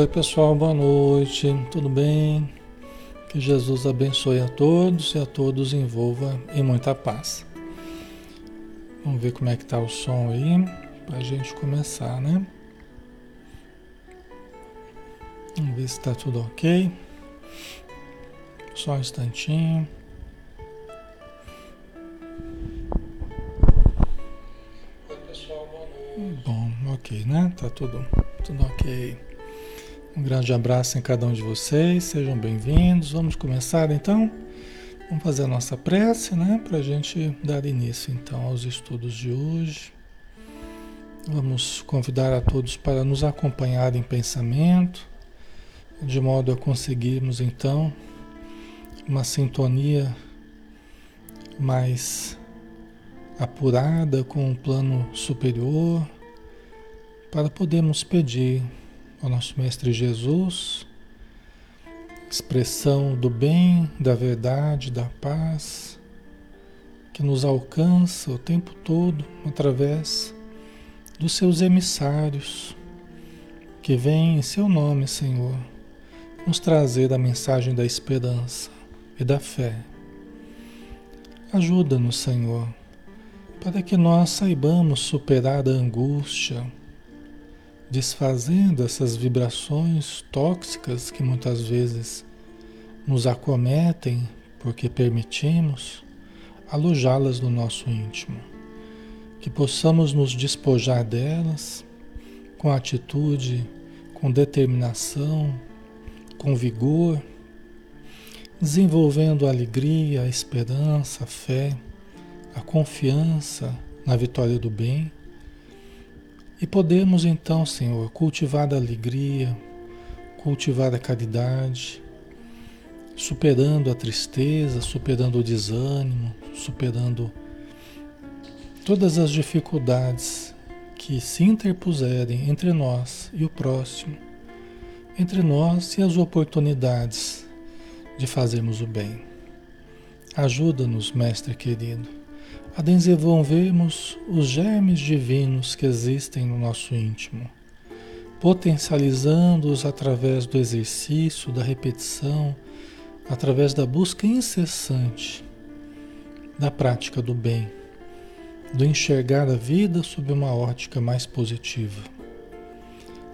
Oi, pessoal, boa noite, tudo bem? Que Jesus abençoe a todos e a todos envolva em muita paz. Vamos ver como é que tá o som aí, para a gente começar, né? Vamos ver se está tudo ok. Só um instantinho. Oi, pessoal, boa noite. Bom, ok, né? Tá tudo, tudo ok. Um grande abraço em cada um de vocês, sejam bem-vindos. Vamos começar então? Vamos fazer a nossa prece, né? Para a gente dar início então aos estudos de hoje. Vamos convidar a todos para nos acompanhar em pensamento, de modo a conseguirmos então uma sintonia mais apurada com o plano superior, para podermos pedir ao nosso Mestre Jesus, expressão do bem, da verdade, da paz, que nos alcança o tempo todo através dos seus emissários, que vêm em seu nome, Senhor, nos trazer a mensagem da esperança e da fé. Ajuda-nos, Senhor, para que nós saibamos superar a angústia, desfazendo essas vibrações tóxicas que muitas vezes nos acometem porque permitimos alojá-las no nosso íntimo. Que possamos nos despojar delas com atitude, com determinação, com vigor, desenvolvendo a alegria, a esperança, a fé, a confiança na vitória do bem e podemos então, Senhor, cultivar a alegria, cultivar a caridade, superando a tristeza, superando o desânimo, superando todas as dificuldades que se interpuserem entre nós e o próximo, entre nós e as oportunidades de fazermos o bem. Ajuda-nos, Mestre querido a desenvolvermos os germes divinos que existem no nosso íntimo, potencializando-os através do exercício, da repetição, através da busca incessante da prática do bem, do enxergar a vida sob uma ótica mais positiva.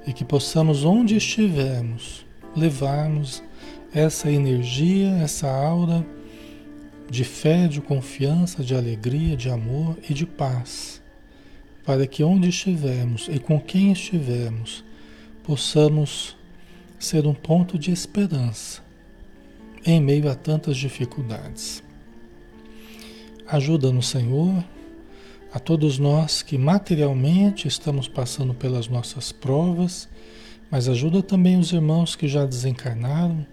E que possamos, onde estivermos, levarmos essa energia, essa aura de fé, de confiança, de alegria, de amor e de paz, para que onde estivermos e com quem estivermos, possamos ser um ponto de esperança em meio a tantas dificuldades. Ajuda-nos, Senhor, a todos nós que materialmente estamos passando pelas nossas provas, mas ajuda também os irmãos que já desencarnaram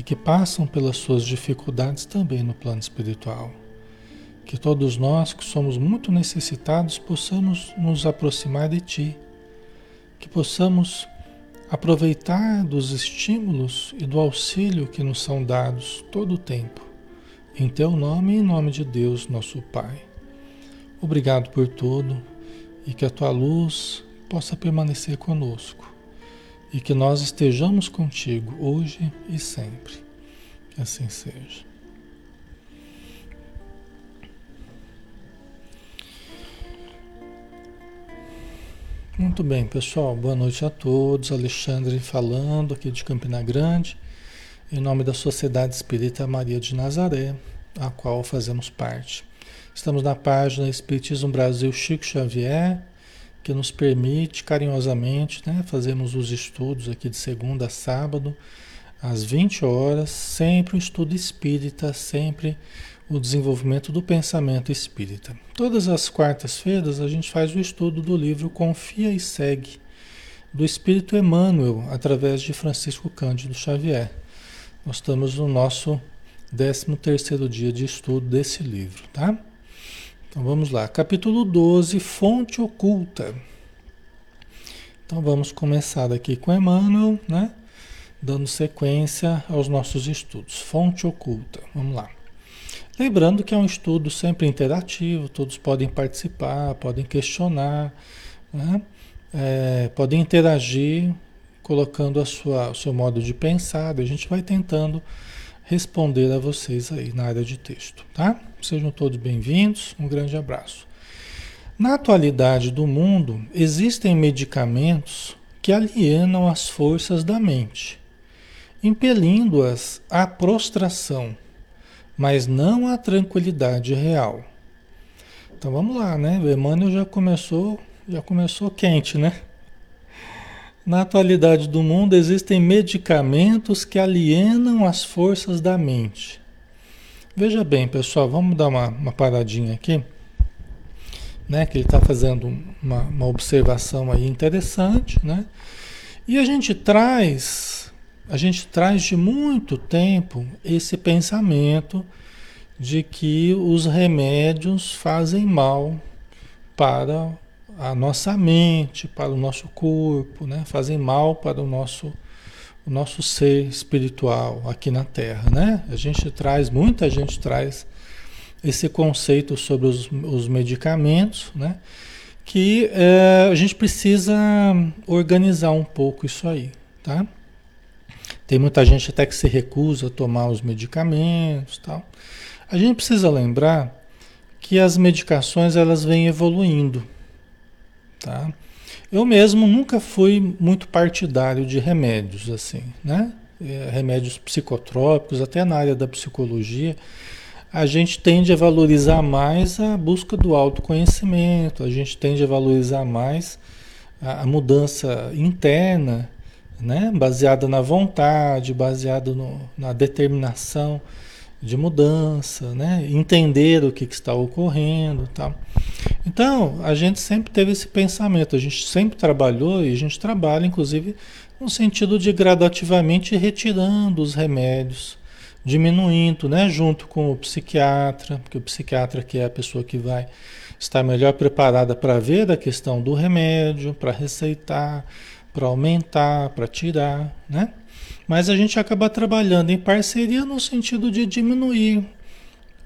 e que passam pelas suas dificuldades também no plano espiritual. Que todos nós que somos muito necessitados possamos nos aproximar de Ti, que possamos aproveitar dos estímulos e do auxílio que nos são dados todo o tempo. Em Teu nome e em nome de Deus, nosso Pai. Obrigado por tudo e que a Tua luz possa permanecer conosco e que nós estejamos contigo hoje e sempre. Que assim seja. Muito bem, pessoal. Boa noite a todos. Alexandre falando aqui de Campina Grande, em nome da Sociedade Espírita Maria de Nazaré, a qual fazemos parte. Estamos na página Espiritismo Brasil Chico Xavier que nos permite carinhosamente né, fazermos os estudos aqui de segunda a sábado, às 20 horas, sempre o estudo espírita, sempre o desenvolvimento do pensamento espírita. Todas as quartas-feiras a gente faz o estudo do livro Confia e Segue, do Espírito Emmanuel, através de Francisco Cândido Xavier. Nós estamos no nosso 13 terceiro dia de estudo desse livro, tá? Então vamos lá, capítulo 12, fonte oculta. Então vamos começar aqui com Emmanuel, né? Dando sequência aos nossos estudos. Fonte oculta. Vamos lá. Lembrando que é um estudo sempre interativo, todos podem participar, podem questionar, né? é, podem interagir colocando a sua, o seu modo de pensar, a gente vai tentando responder a vocês aí na área de texto, tá? Sejam todos bem-vindos, um grande abraço. Na atualidade do mundo, existem medicamentos que alienam as forças da mente, impelindo-as à prostração, mas não à tranquilidade real. Então vamos lá, né? O Emmanuel já começou, já começou quente, né? Na atualidade do mundo existem medicamentos que alienam as forças da mente. Veja bem, pessoal, vamos dar uma, uma paradinha aqui né? Que ele está fazendo uma, uma observação aí interessante, né? E a gente traz, a gente traz de muito tempo esse pensamento de que os remédios fazem mal para a nossa mente, para o nosso corpo, né? Fazem mal para o nosso o nosso ser espiritual aqui na Terra, né? A gente traz, muita gente traz esse conceito sobre os, os medicamentos, né? Que é, a gente precisa organizar um pouco isso aí, tá? Tem muita gente até que se recusa a tomar os medicamentos, tal. A gente precisa lembrar que as medicações elas vêm evoluindo, tá? Eu mesmo nunca fui muito partidário de remédios assim, né? É, remédios psicotrópicos, até na área da psicologia a gente tende a valorizar mais a busca do autoconhecimento, a gente tende a valorizar mais a, a mudança interna, né? baseada na vontade, baseada na determinação de mudança, né? entender o que, que está ocorrendo. Tá? Então, a gente sempre teve esse pensamento, a gente sempre trabalhou e a gente trabalha, inclusive, no sentido de gradativamente retirando os remédios diminuindo, né, junto com o psiquiatra, porque o psiquiatra que é a pessoa que vai estar melhor preparada para ver a questão do remédio, para receitar, para aumentar, para tirar, né? Mas a gente acaba trabalhando em parceria no sentido de diminuir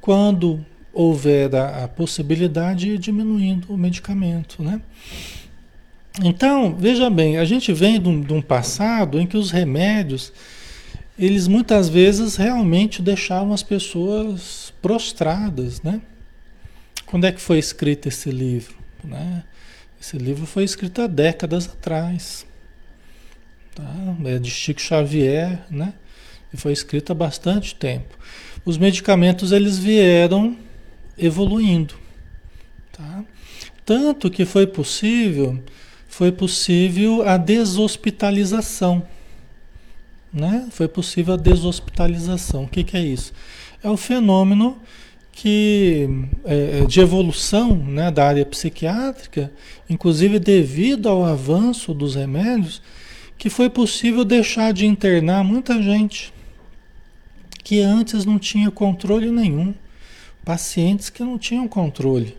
quando houver a, a possibilidade de diminuindo o medicamento, né? Então, veja bem, a gente vem de um, de um passado em que os remédios eles muitas vezes realmente deixavam as pessoas prostradas, né? Quando é que foi escrito esse livro? Né? Esse livro foi escrito há décadas atrás. Tá? É de Chico Xavier, né? E foi escrito há bastante tempo. Os medicamentos eles vieram evoluindo, tá? Tanto que foi possível, foi possível a deshospitalização né? Foi possível a deshospitalização. O que, que é isso? É o fenômeno que é, é, de evolução né, da área psiquiátrica, inclusive devido ao avanço dos remédios, que foi possível deixar de internar muita gente que antes não tinha controle nenhum, pacientes que não tinham controle,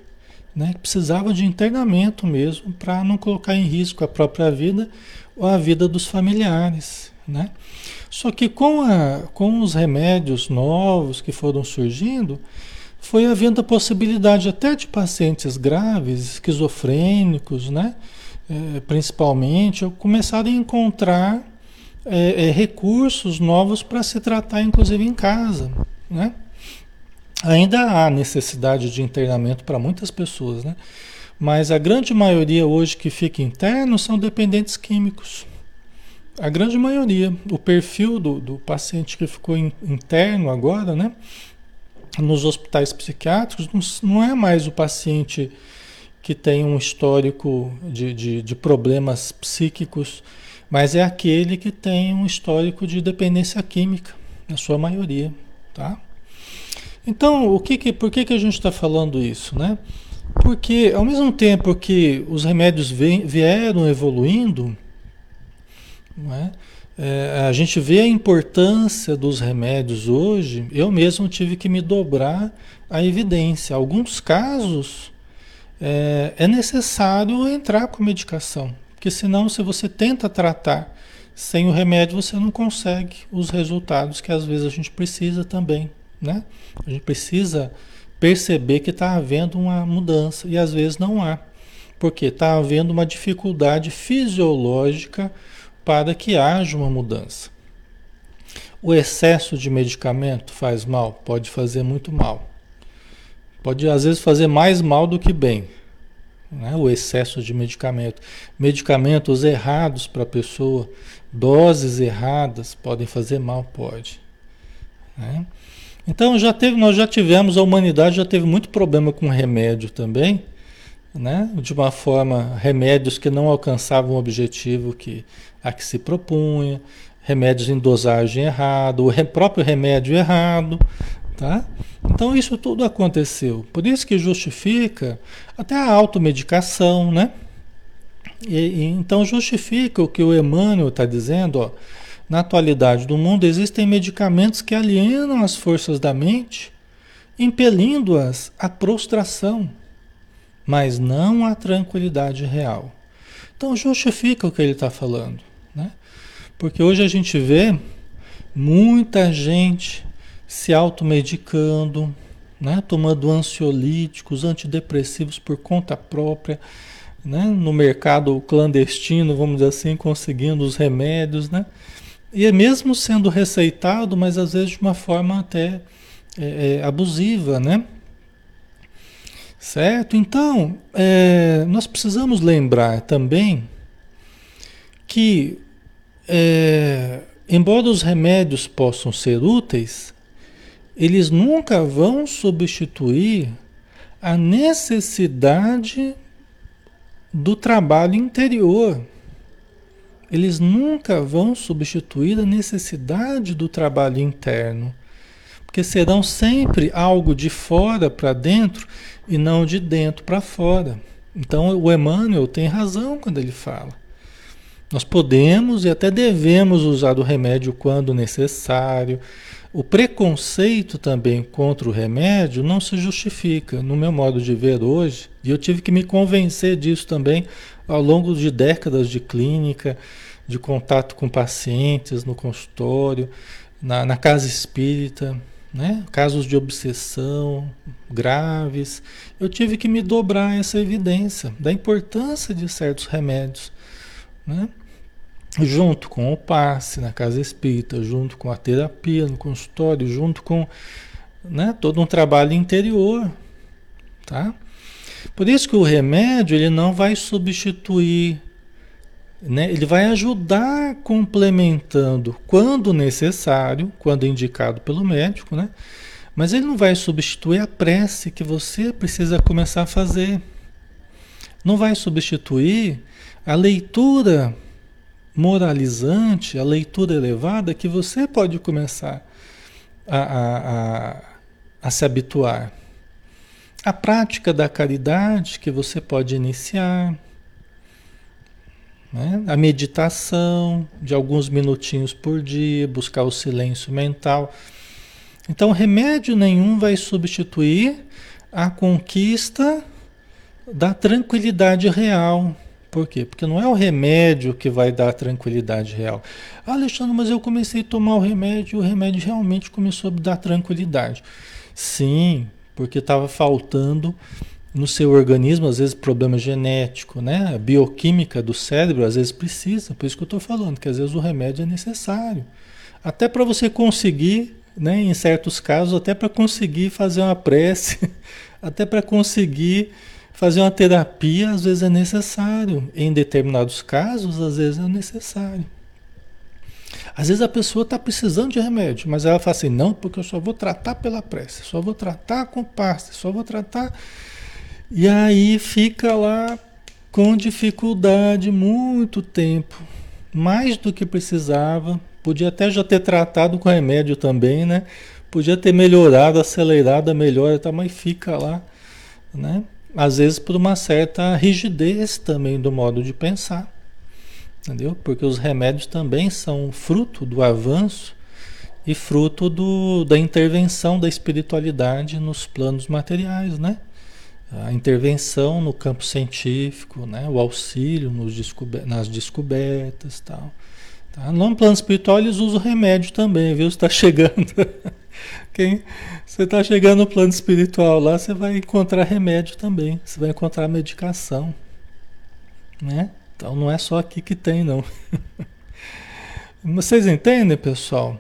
né, que precisavam de internamento mesmo para não colocar em risco a própria vida ou a vida dos familiares. Né? Só que com, a, com os remédios novos que foram surgindo, foi havendo a possibilidade até de pacientes graves, esquizofrênicos, né? É, principalmente, começarem a encontrar é, é, recursos novos para se tratar, inclusive em casa. Né? Ainda há necessidade de internamento para muitas pessoas, né? mas a grande maioria hoje que fica interno são dependentes químicos. A grande maioria, o perfil do, do paciente que ficou in, interno agora, né? Nos hospitais psiquiátricos, não, não, é mais o paciente que tem um histórico de, de, de problemas psíquicos, mas é aquele que tem um histórico de dependência química, na sua maioria, tá? Então, o que que, por que, que a gente está falando isso, né? Porque ao mesmo tempo que os remédios vieram evoluindo, é? É, a gente vê a importância dos remédios hoje. Eu mesmo tive que me dobrar a evidência. Alguns casos é, é necessário entrar com medicação, porque senão, se você tenta tratar sem o remédio, você não consegue os resultados que às vezes a gente precisa também. Né? A gente precisa perceber que está havendo uma mudança e às vezes não há, porque está havendo uma dificuldade fisiológica para que haja uma mudança. O excesso de medicamento faz mal? Pode fazer muito mal. Pode às vezes fazer mais mal do que bem. Né? O excesso de medicamento. Medicamentos errados para a pessoa, doses erradas podem fazer mal, pode. Né? Então já teve, nós já tivemos, a humanidade já teve muito problema com remédio também, né? De uma forma, remédios que não alcançavam o objetivo que a que se propunha, remédios em dosagem errada, o próprio remédio errado, tá? Então isso tudo aconteceu. Por isso que justifica até a automedicação, né? E, e, então justifica o que o Emmanuel está dizendo, ó, na atualidade do mundo existem medicamentos que alienam as forças da mente, impelindo-as à prostração, mas não à tranquilidade real. Então justifica o que ele está falando, né? Porque hoje a gente vê muita gente se automedicando, né? tomando ansiolíticos, antidepressivos por conta própria, né? no mercado clandestino, vamos dizer assim, conseguindo os remédios, né? E é mesmo sendo receitado, mas às vezes de uma forma até é, é, abusiva, né? Certo? Então, é, nós precisamos lembrar também que, é, embora os remédios possam ser úteis, eles nunca vão substituir a necessidade do trabalho interior eles nunca vão substituir a necessidade do trabalho interno, porque serão sempre algo de fora para dentro e não de dentro para fora. Então o Emmanuel tem razão quando ele fala. Nós podemos e até devemos usar o remédio quando necessário. O preconceito também contra o remédio não se justifica, no meu modo de ver hoje, e eu tive que me convencer disso também ao longo de décadas de clínica, de contato com pacientes no consultório, na, na casa espírita, né? casos de obsessão graves. Eu tive que me dobrar essa evidência da importância de certos remédios. Né? Junto com o passe na casa espírita, junto com a terapia no consultório, junto com né, todo um trabalho interior, tá? Por isso que o remédio ele não vai substituir, né? ele vai ajudar complementando quando necessário, quando indicado pelo médico, né? mas ele não vai substituir a prece que você precisa começar a fazer. Não vai substituir a leitura moralizante, a leitura elevada que você pode começar a, a, a, a se habituar a prática da caridade que você pode iniciar, né? a meditação de alguns minutinhos por dia, buscar o silêncio mental. Então, remédio nenhum vai substituir a conquista da tranquilidade real. Por quê? Porque não é o remédio que vai dar a tranquilidade real. Ah, Alexandre, mas eu comecei a tomar o remédio e o remédio realmente começou a me dar tranquilidade. Sim, porque estava faltando no seu organismo, às vezes problema genético, né? A bioquímica do cérebro às vezes precisa, por isso que eu estou falando, que às vezes o remédio é necessário. Até para você conseguir, né, em certos casos, até para conseguir fazer uma prece, até para conseguir fazer uma terapia, às vezes é necessário. Em determinados casos, às vezes é necessário. Às vezes a pessoa está precisando de remédio, mas ela fala assim, não, porque eu só vou tratar pela prece, só vou tratar com pasta, só vou tratar. E aí fica lá com dificuldade muito tempo, mais do que precisava. Podia até já ter tratado com remédio também, né? Podia ter melhorado, acelerado a melhora, mas fica lá, né? Às vezes por uma certa rigidez também do modo de pensar. Entendeu? Porque os remédios também são fruto do avanço e fruto do, da intervenção da espiritualidade nos planos materiais, né? A intervenção no campo científico, né? o auxílio descober nas descobertas tal. Tá? No plano espiritual eles usam remédio também, viu? Está chegando. Quem, você está chegando no plano espiritual lá, você vai encontrar remédio também. Você vai encontrar medicação. Né? Então não é só aqui que tem, não. Vocês entendem, pessoal?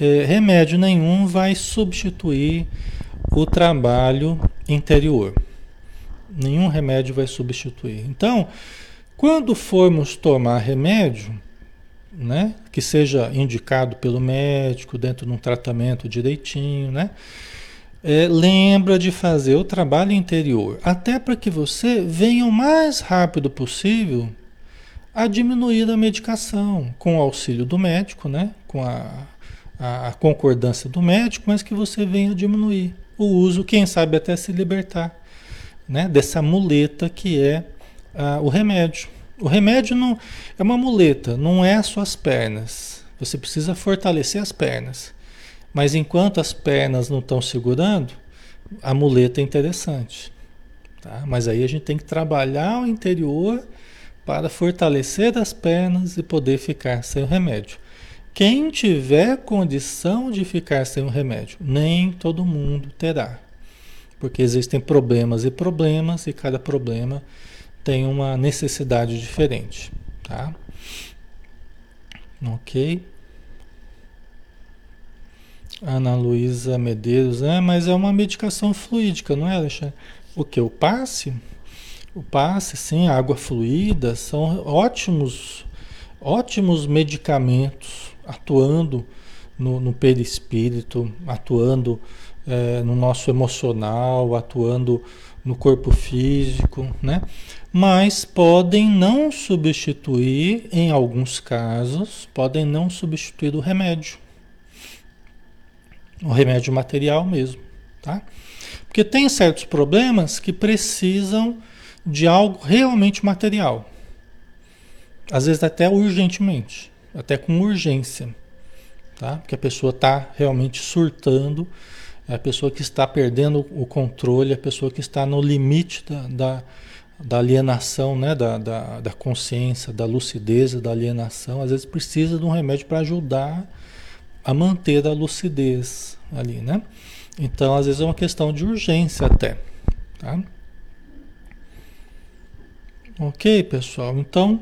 É, remédio nenhum vai substituir o trabalho interior. Nenhum remédio vai substituir. Então, quando formos tomar remédio, né, que seja indicado pelo médico dentro de um tratamento direitinho, né, é, lembra de fazer o trabalho interior, até para que você venha o mais rápido possível a diminuir a medicação, com o auxílio do médico, né, com a, a, a concordância do médico, mas que você venha diminuir o uso, quem sabe até se libertar né, dessa muleta que é ah, o remédio. O remédio não é uma muleta, não é as suas pernas. Você precisa fortalecer as pernas. Mas enquanto as pernas não estão segurando, a muleta é interessante. Tá? Mas aí a gente tem que trabalhar o interior para fortalecer as pernas e poder ficar sem o remédio. Quem tiver condição de ficar sem o remédio, nem todo mundo terá. Porque existem problemas e problemas, e cada problema tem uma necessidade diferente, tá? Ok. Ana Luísa Medeiros, é, mas é uma medicação fluídica, não é, Alexandre? O que? O passe? O passe, sim, água fluida, são ótimos, ótimos medicamentos atuando no, no perispírito, atuando é, no nosso emocional, atuando no corpo físico, né? Mas podem não substituir, em alguns casos, podem não substituir o remédio. O remédio material mesmo, tá? Porque tem certos problemas que precisam de algo realmente material. Às vezes até urgentemente, até com urgência, tá? Porque a pessoa está realmente surtando é a pessoa que está perdendo o controle, a pessoa que está no limite da, da, da alienação, né? da, da, da consciência, da lucidez, da alienação. Às vezes precisa de um remédio para ajudar a manter a lucidez ali, né? Então, às vezes é uma questão de urgência até, tá? Ok, pessoal? Então,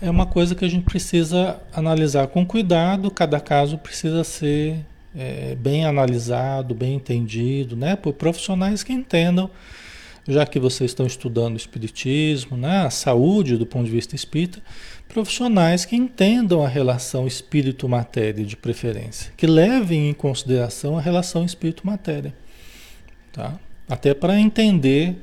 é uma coisa que a gente precisa analisar com cuidado, cada caso precisa ser é, bem analisado, bem entendido, né? Por profissionais que entendam, já que vocês estão estudando espiritismo, né? A saúde do ponto de vista espírita, profissionais que entendam a relação espírito-matéria de preferência, que levem em consideração a relação espírito-matéria, tá? Até para entender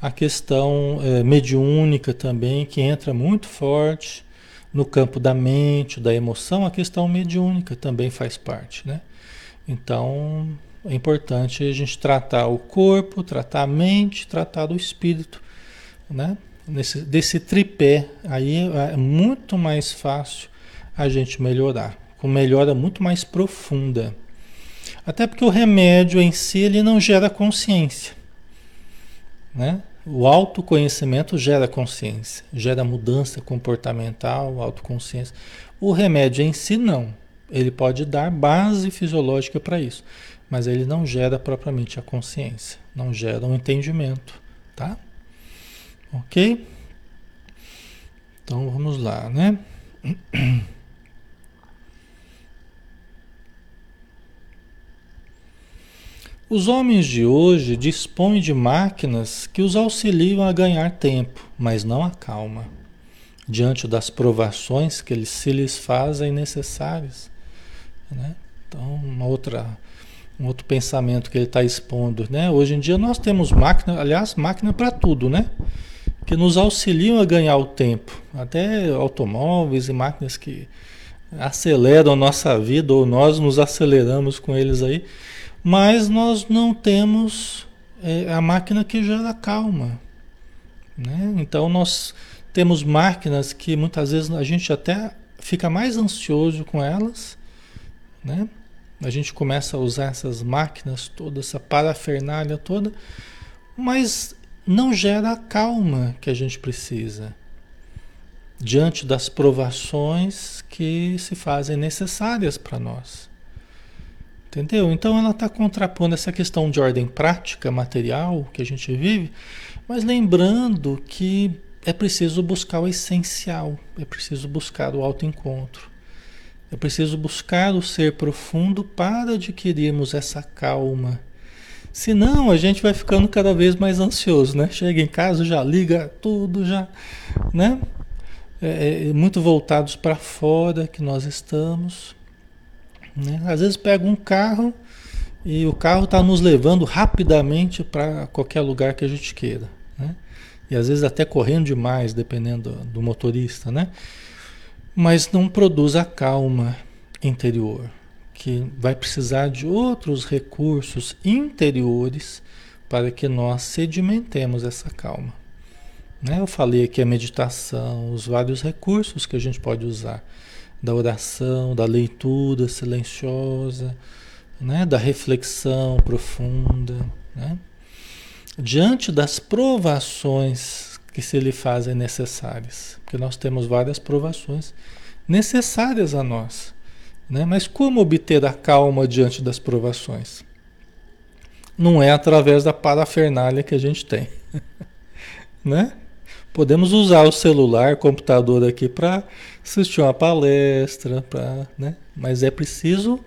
a questão é, mediúnica também, que entra muito forte no campo da mente, da emoção, a questão mediúnica também faz parte, né? Então, é importante a gente tratar o corpo, tratar a mente, tratar o espírito, né? Nesse, desse tripé, aí é muito mais fácil a gente melhorar, com melhora muito mais profunda. Até porque o remédio em si ele não gera consciência, né? O autoconhecimento gera consciência, gera mudança comportamental, autoconsciência. O remédio em si não. Ele pode dar base fisiológica para isso, mas ele não gera propriamente a consciência, não gera um entendimento, tá? Ok? Então vamos lá, né? Os homens de hoje dispõem de máquinas que os auxiliam a ganhar tempo, mas não a calma, diante das provações que se lhes fazem necessárias. Né? Então, uma outra, um outro pensamento que ele está expondo. Né? Hoje em dia nós temos máquina, aliás, máquina para tudo, né? que nos auxiliam a ganhar o tempo. Até automóveis e máquinas que aceleram a nossa vida, ou nós nos aceleramos com eles aí, mas nós não temos é, a máquina que gera calma. Né? Então nós temos máquinas que muitas vezes a gente até fica mais ansioso com elas né? A gente começa a usar essas máquinas toda, essa parafernália toda, mas não gera a calma que a gente precisa diante das provações que se fazem necessárias para nós. Entendeu? Então ela está contrapondo essa questão de ordem prática, material que a gente vive, mas lembrando que é preciso buscar o essencial, é preciso buscar o autoencontro. É preciso buscar o ser profundo para adquirirmos essa calma. Senão a gente vai ficando cada vez mais ansioso, né? Chega em casa, já liga tudo, já, né? É, é, muito voltados para fora que nós estamos. Né? Às vezes pega um carro e o carro está nos levando rapidamente para qualquer lugar que a gente queira. Né? E às vezes até correndo demais, dependendo do, do motorista, né? Mas não produz a calma interior, que vai precisar de outros recursos interiores para que nós sedimentemos essa calma. Né? Eu falei aqui a meditação, os vários recursos que a gente pode usar da oração, da leitura silenciosa, né? da reflexão profunda. Né? Diante das provações que se lhe fazem necessárias, porque nós temos várias provações necessárias a nós. Né? Mas como obter a calma diante das provações? Não é através da parafernália que a gente tem. né? Podemos usar o celular, computador aqui para assistir uma palestra, pra, né? mas é preciso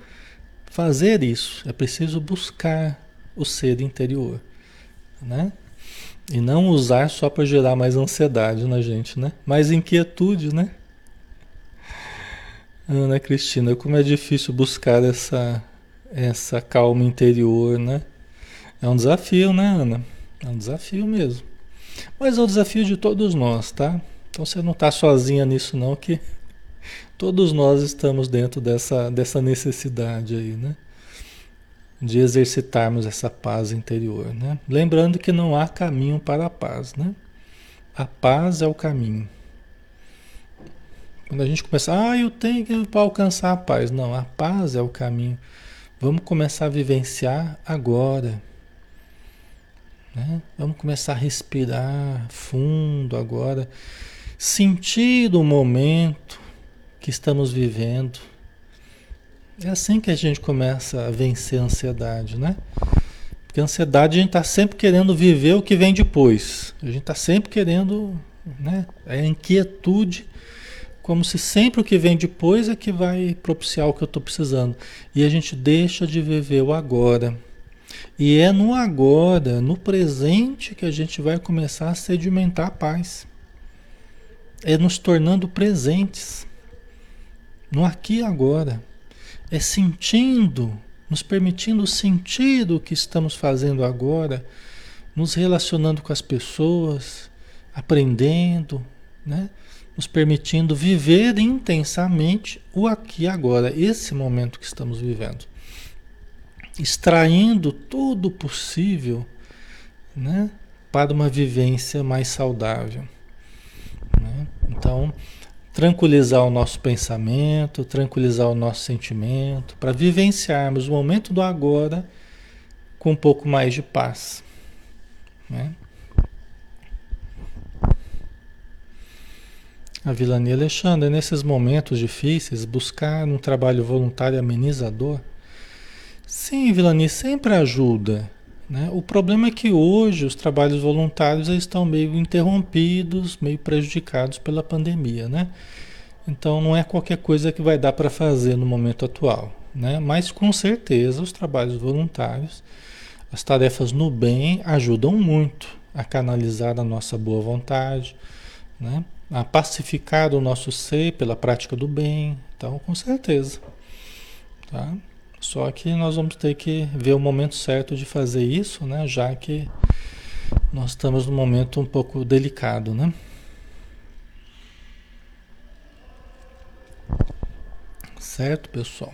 fazer isso, é preciso buscar o ser interior, né? E não usar só para gerar mais ansiedade na gente, né? Mais inquietude, né? Ana Cristina, como é difícil buscar essa essa calma interior, né? É um desafio, né, Ana? É um desafio mesmo. Mas é o desafio de todos nós, tá? Então você não está sozinha nisso não, que todos nós estamos dentro dessa, dessa necessidade aí, né? De exercitarmos essa paz interior, né? Lembrando que não há caminho para a paz, né? A paz é o caminho. Quando a gente começa, ah, eu tenho que para alcançar a paz. Não, a paz é o caminho. Vamos começar a vivenciar agora. Né? Vamos começar a respirar fundo agora, sentir o momento que estamos vivendo. É assim que a gente começa a vencer a ansiedade, né? Porque a ansiedade a gente está sempre querendo viver o que vem depois. A gente está sempre querendo, né? A inquietude, como se sempre o que vem depois é que vai propiciar o que eu estou precisando. E a gente deixa de viver o agora. E é no agora, no presente, que a gente vai começar a sedimentar a paz. É nos tornando presentes. No aqui e agora. É sentindo, nos permitindo o que estamos fazendo agora, nos relacionando com as pessoas, aprendendo, né? nos permitindo viver intensamente o aqui e agora, esse momento que estamos vivendo extraindo todo o possível né, para uma vivência mais saudável. Né? Então, tranquilizar o nosso pensamento, tranquilizar o nosso sentimento, para vivenciarmos o momento do agora com um pouco mais de paz. Né? A Vilania Alexandre, nesses momentos difíceis, buscar um trabalho voluntário amenizador Sim, Vilani, sempre ajuda. Né? O problema é que hoje os trabalhos voluntários estão meio interrompidos, meio prejudicados pela pandemia. Né? Então não é qualquer coisa que vai dar para fazer no momento atual. Né? Mas com certeza os trabalhos voluntários, as tarefas no bem ajudam muito a canalizar a nossa boa vontade, né? a pacificar o nosso ser pela prática do bem. Então, com certeza. Tá? Só que nós vamos ter que ver o momento certo de fazer isso, né? Já que nós estamos num momento um pouco delicado, né? Certo, pessoal?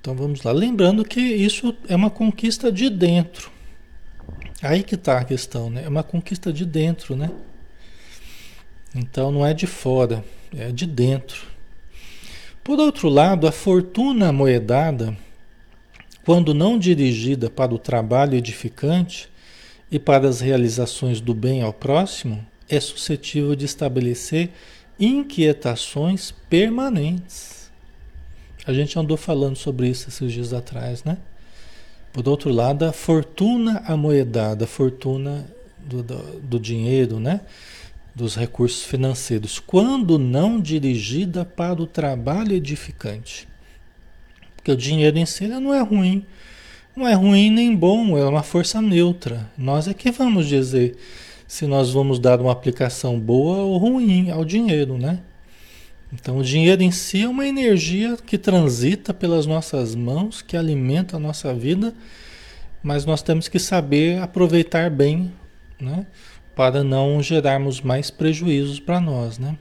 Então vamos lá. Lembrando que isso é uma conquista de dentro. Aí que está a questão, né? É uma conquista de dentro, né? Então não é de fora, é de dentro. Por outro lado, a fortuna moedada, quando não dirigida para o trabalho edificante e para as realizações do bem ao próximo, é suscetível de estabelecer inquietações permanentes. A gente andou falando sobre isso esses dias atrás, né? Por outro lado, a fortuna amoedada, a fortuna do, do, do dinheiro, né? Dos recursos financeiros, quando não dirigida para o trabalho edificante. Porque o dinheiro em si não é ruim. Não é ruim nem bom, é uma força neutra. Nós é que vamos dizer se nós vamos dar uma aplicação boa ou ruim ao dinheiro, né? Então, o dinheiro em si é uma energia que transita pelas nossas mãos, que alimenta a nossa vida, mas nós temos que saber aproveitar bem, né? Para não gerarmos mais prejuízos para nós, né?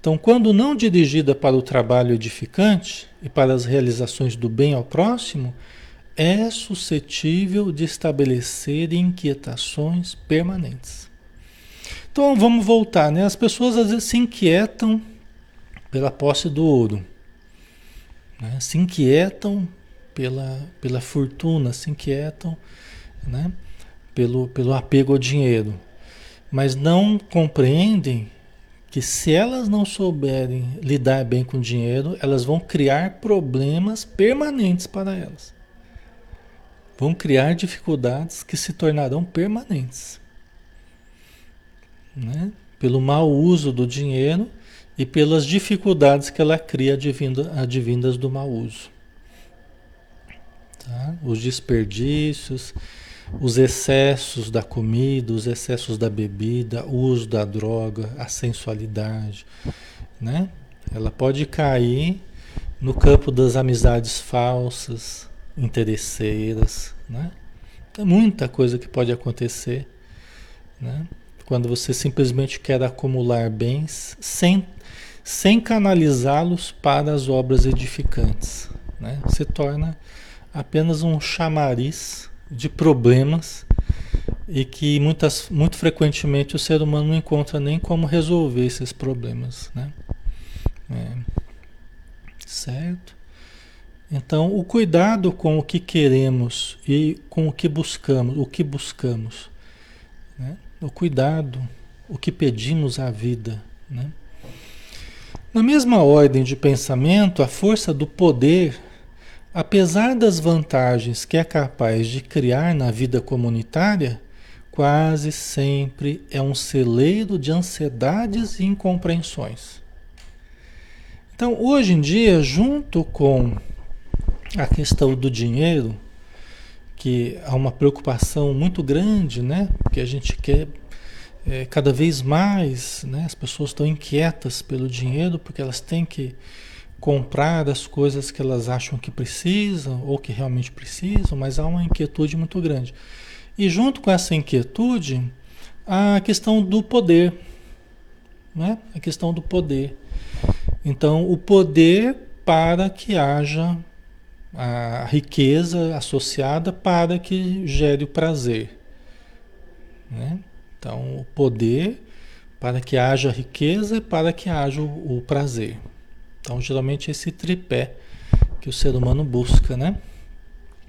Então, quando não dirigida para o trabalho edificante e para as realizações do bem ao próximo, é suscetível de estabelecer inquietações permanentes. Então, vamos voltar, né? As pessoas às vezes se inquietam pela posse do ouro. Né? Se inquietam pela, pela fortuna, se inquietam né? pelo, pelo apego ao dinheiro. Mas não compreendem que se elas não souberem lidar bem com o dinheiro, elas vão criar problemas permanentes para elas. Vão criar dificuldades que se tornarão permanentes. Né? Pelo mau uso do dinheiro e pelas dificuldades que ela cria advindas do mau uso. Tá? Os desperdícios, os excessos da comida, os excessos da bebida, o uso da droga, a sensualidade. Né? Ela pode cair no campo das amizades falsas, interesseiras. Né? Muita coisa que pode acontecer. Né? Quando você simplesmente quer acumular bens sem sem canalizá-los para as obras edificantes. Né? Se torna apenas um chamariz de problemas e que muitas, muito frequentemente o ser humano não encontra nem como resolver esses problemas. Né? É. Certo? Então, o cuidado com o que queremos e com o que buscamos, o que buscamos, né? o cuidado, o que pedimos à vida, né? Na mesma ordem de pensamento, a força do poder, apesar das vantagens que é capaz de criar na vida comunitária, quase sempre é um celeiro de ansiedades e incompreensões. Então, hoje em dia, junto com a questão do dinheiro, que há uma preocupação muito grande, né? Porque a gente quer é, cada vez mais né, as pessoas estão inquietas pelo dinheiro porque elas têm que comprar as coisas que elas acham que precisam ou que realmente precisam, mas há uma inquietude muito grande. E junto com essa inquietude, a questão do poder, né? A questão do poder. Então, o poder para que haja a riqueza associada para que gere o prazer, né? Então, o poder para que haja riqueza e para que haja o, o prazer. Então, geralmente esse tripé que o ser humano busca, né?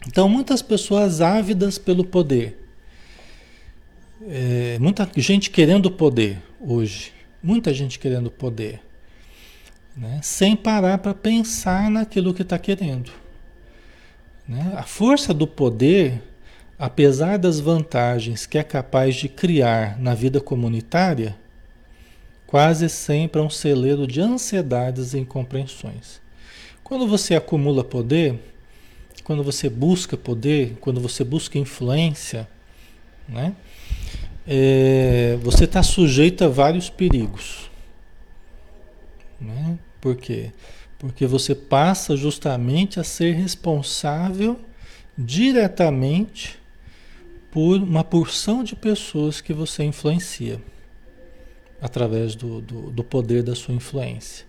Então, muitas pessoas ávidas pelo poder. É, muita gente querendo poder hoje. Muita gente querendo poder. Né? Sem parar para pensar naquilo que está querendo. Né? A força do poder apesar das vantagens que é capaz de criar na vida comunitária, quase sempre é um celeiro de ansiedades e incompreensões. Quando você acumula poder, quando você busca poder, quando você busca influência, né? É, você está sujeito a vários perigos. Né? Por quê? Porque você passa justamente a ser responsável diretamente por uma porção de pessoas que você influencia através do, do, do poder da sua influência.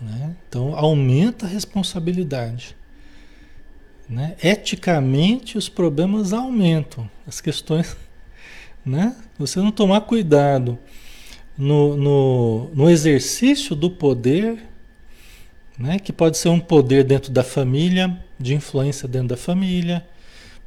Né? Então aumenta a responsabilidade. Né? Eticamente os problemas aumentam, as questões. Né? Você não tomar cuidado no, no, no exercício do poder, né? que pode ser um poder dentro da família, de influência dentro da família,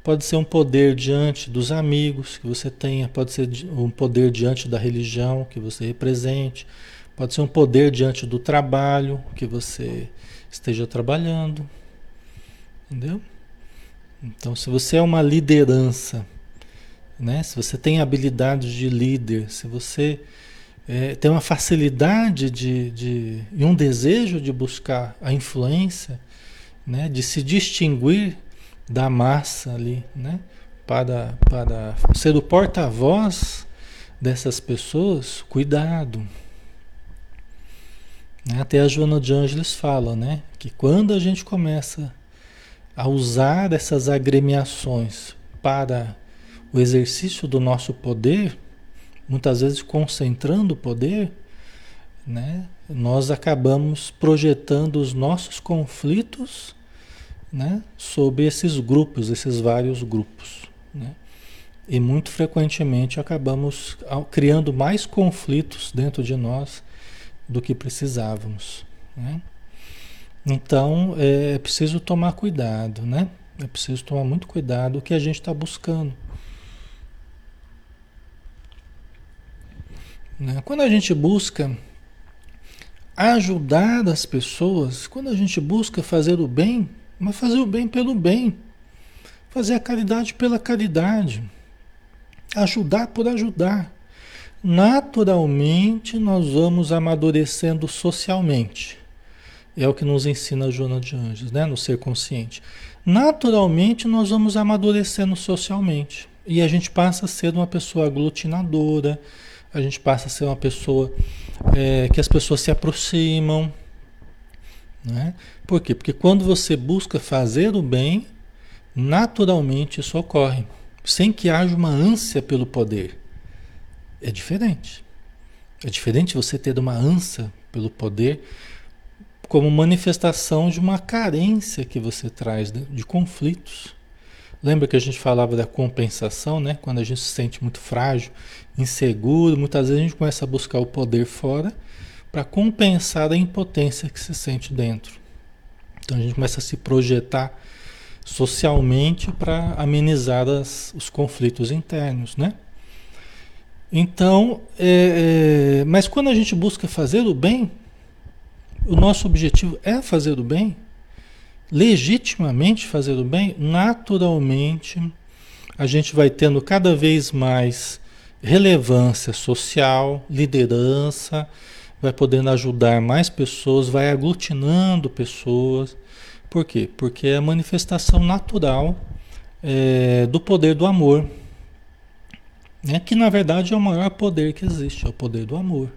Pode ser um poder diante dos amigos que você tenha, pode ser um poder diante da religião que você represente, pode ser um poder diante do trabalho que você esteja trabalhando. Entendeu? Então, se você é uma liderança né? Se você tem habilidade de líder, se você é, tem uma facilidade de, de, e um desejo de buscar a influência, né? De se distinguir da massa ali, né? Para, para ser o porta-voz dessas pessoas, cuidado. Né? Até a Joana de Ângeles fala, né? Que quando a gente começa a usar essas agremiações para o exercício do nosso poder, muitas vezes concentrando o poder, né? Nós acabamos projetando os nossos conflitos, né? Sobre esses grupos, esses vários grupos, né? E muito frequentemente acabamos criando mais conflitos dentro de nós do que precisávamos. Né? Então é, é preciso tomar cuidado, né? É preciso tomar muito cuidado o que a gente está buscando. Né? Quando a gente busca ajudar as pessoas, quando a gente busca fazer o bem, mas fazer o bem pelo bem, fazer a caridade pela caridade, ajudar por ajudar naturalmente nós vamos amadurecendo socialmente. É o que nos ensina a Joana de Anjos, né? no ser consciente. Naturalmente nós vamos amadurecendo socialmente. E a gente passa a ser uma pessoa aglutinadora, a gente passa a ser uma pessoa é, que as pessoas se aproximam. Né? Por quê? Porque quando você busca fazer o bem, naturalmente isso ocorre, sem que haja uma ânsia pelo poder. É diferente. É diferente você ter uma ânsia pelo poder como manifestação de uma carência que você traz de, de conflitos. Lembra que a gente falava da compensação, né? Quando a gente se sente muito frágil, inseguro, muitas vezes a gente começa a buscar o poder fora para compensar a impotência que se sente dentro. Então a gente começa a se projetar socialmente para amenizar as, os conflitos internos, né? Então, é, é, mas quando a gente busca fazer o bem, o nosso objetivo é fazer o bem, legitimamente fazer o bem, naturalmente a gente vai tendo cada vez mais relevância social, liderança, vai podendo ajudar mais pessoas, vai aglutinando pessoas. Por quê? Porque é a manifestação natural é, do poder do amor né? que na verdade é o maior poder que existe, é o poder do amor.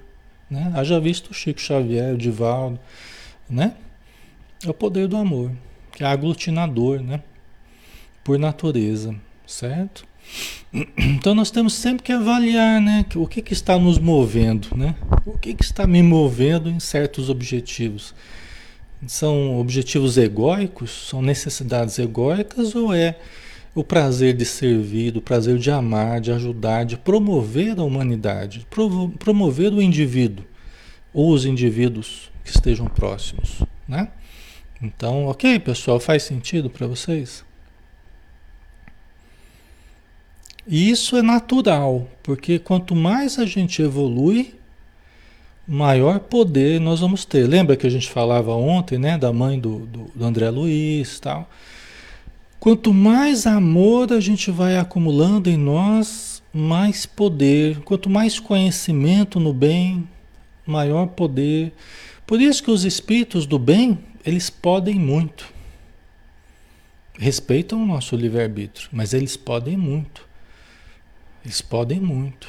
Né? Haja visto o Chico Xavier, o Divaldo, né? É o poder do amor, que é aglutinador, né? Por natureza, certo? Então nós temos sempre que avaliar, né? O que, que está nos movendo, né? O que, que está me movendo em certos objetivos? São objetivos egóicos? São necessidades egóicas ou é o prazer de servir, o prazer de amar, de ajudar, de promover a humanidade, promover o indivíduo ou os indivíduos que estejam próximos, né? Então, ok, pessoal, faz sentido para vocês? E isso é natural, porque quanto mais a gente evolui, maior poder nós vamos ter. Lembra que a gente falava ontem, né, da mãe do, do, do André Luiz tal? Quanto mais amor a gente vai acumulando em nós, mais poder. Quanto mais conhecimento no bem, maior poder. Por isso que os espíritos do bem, eles podem muito. Respeitam o nosso livre-arbítrio, mas eles podem muito. Eles podem muito.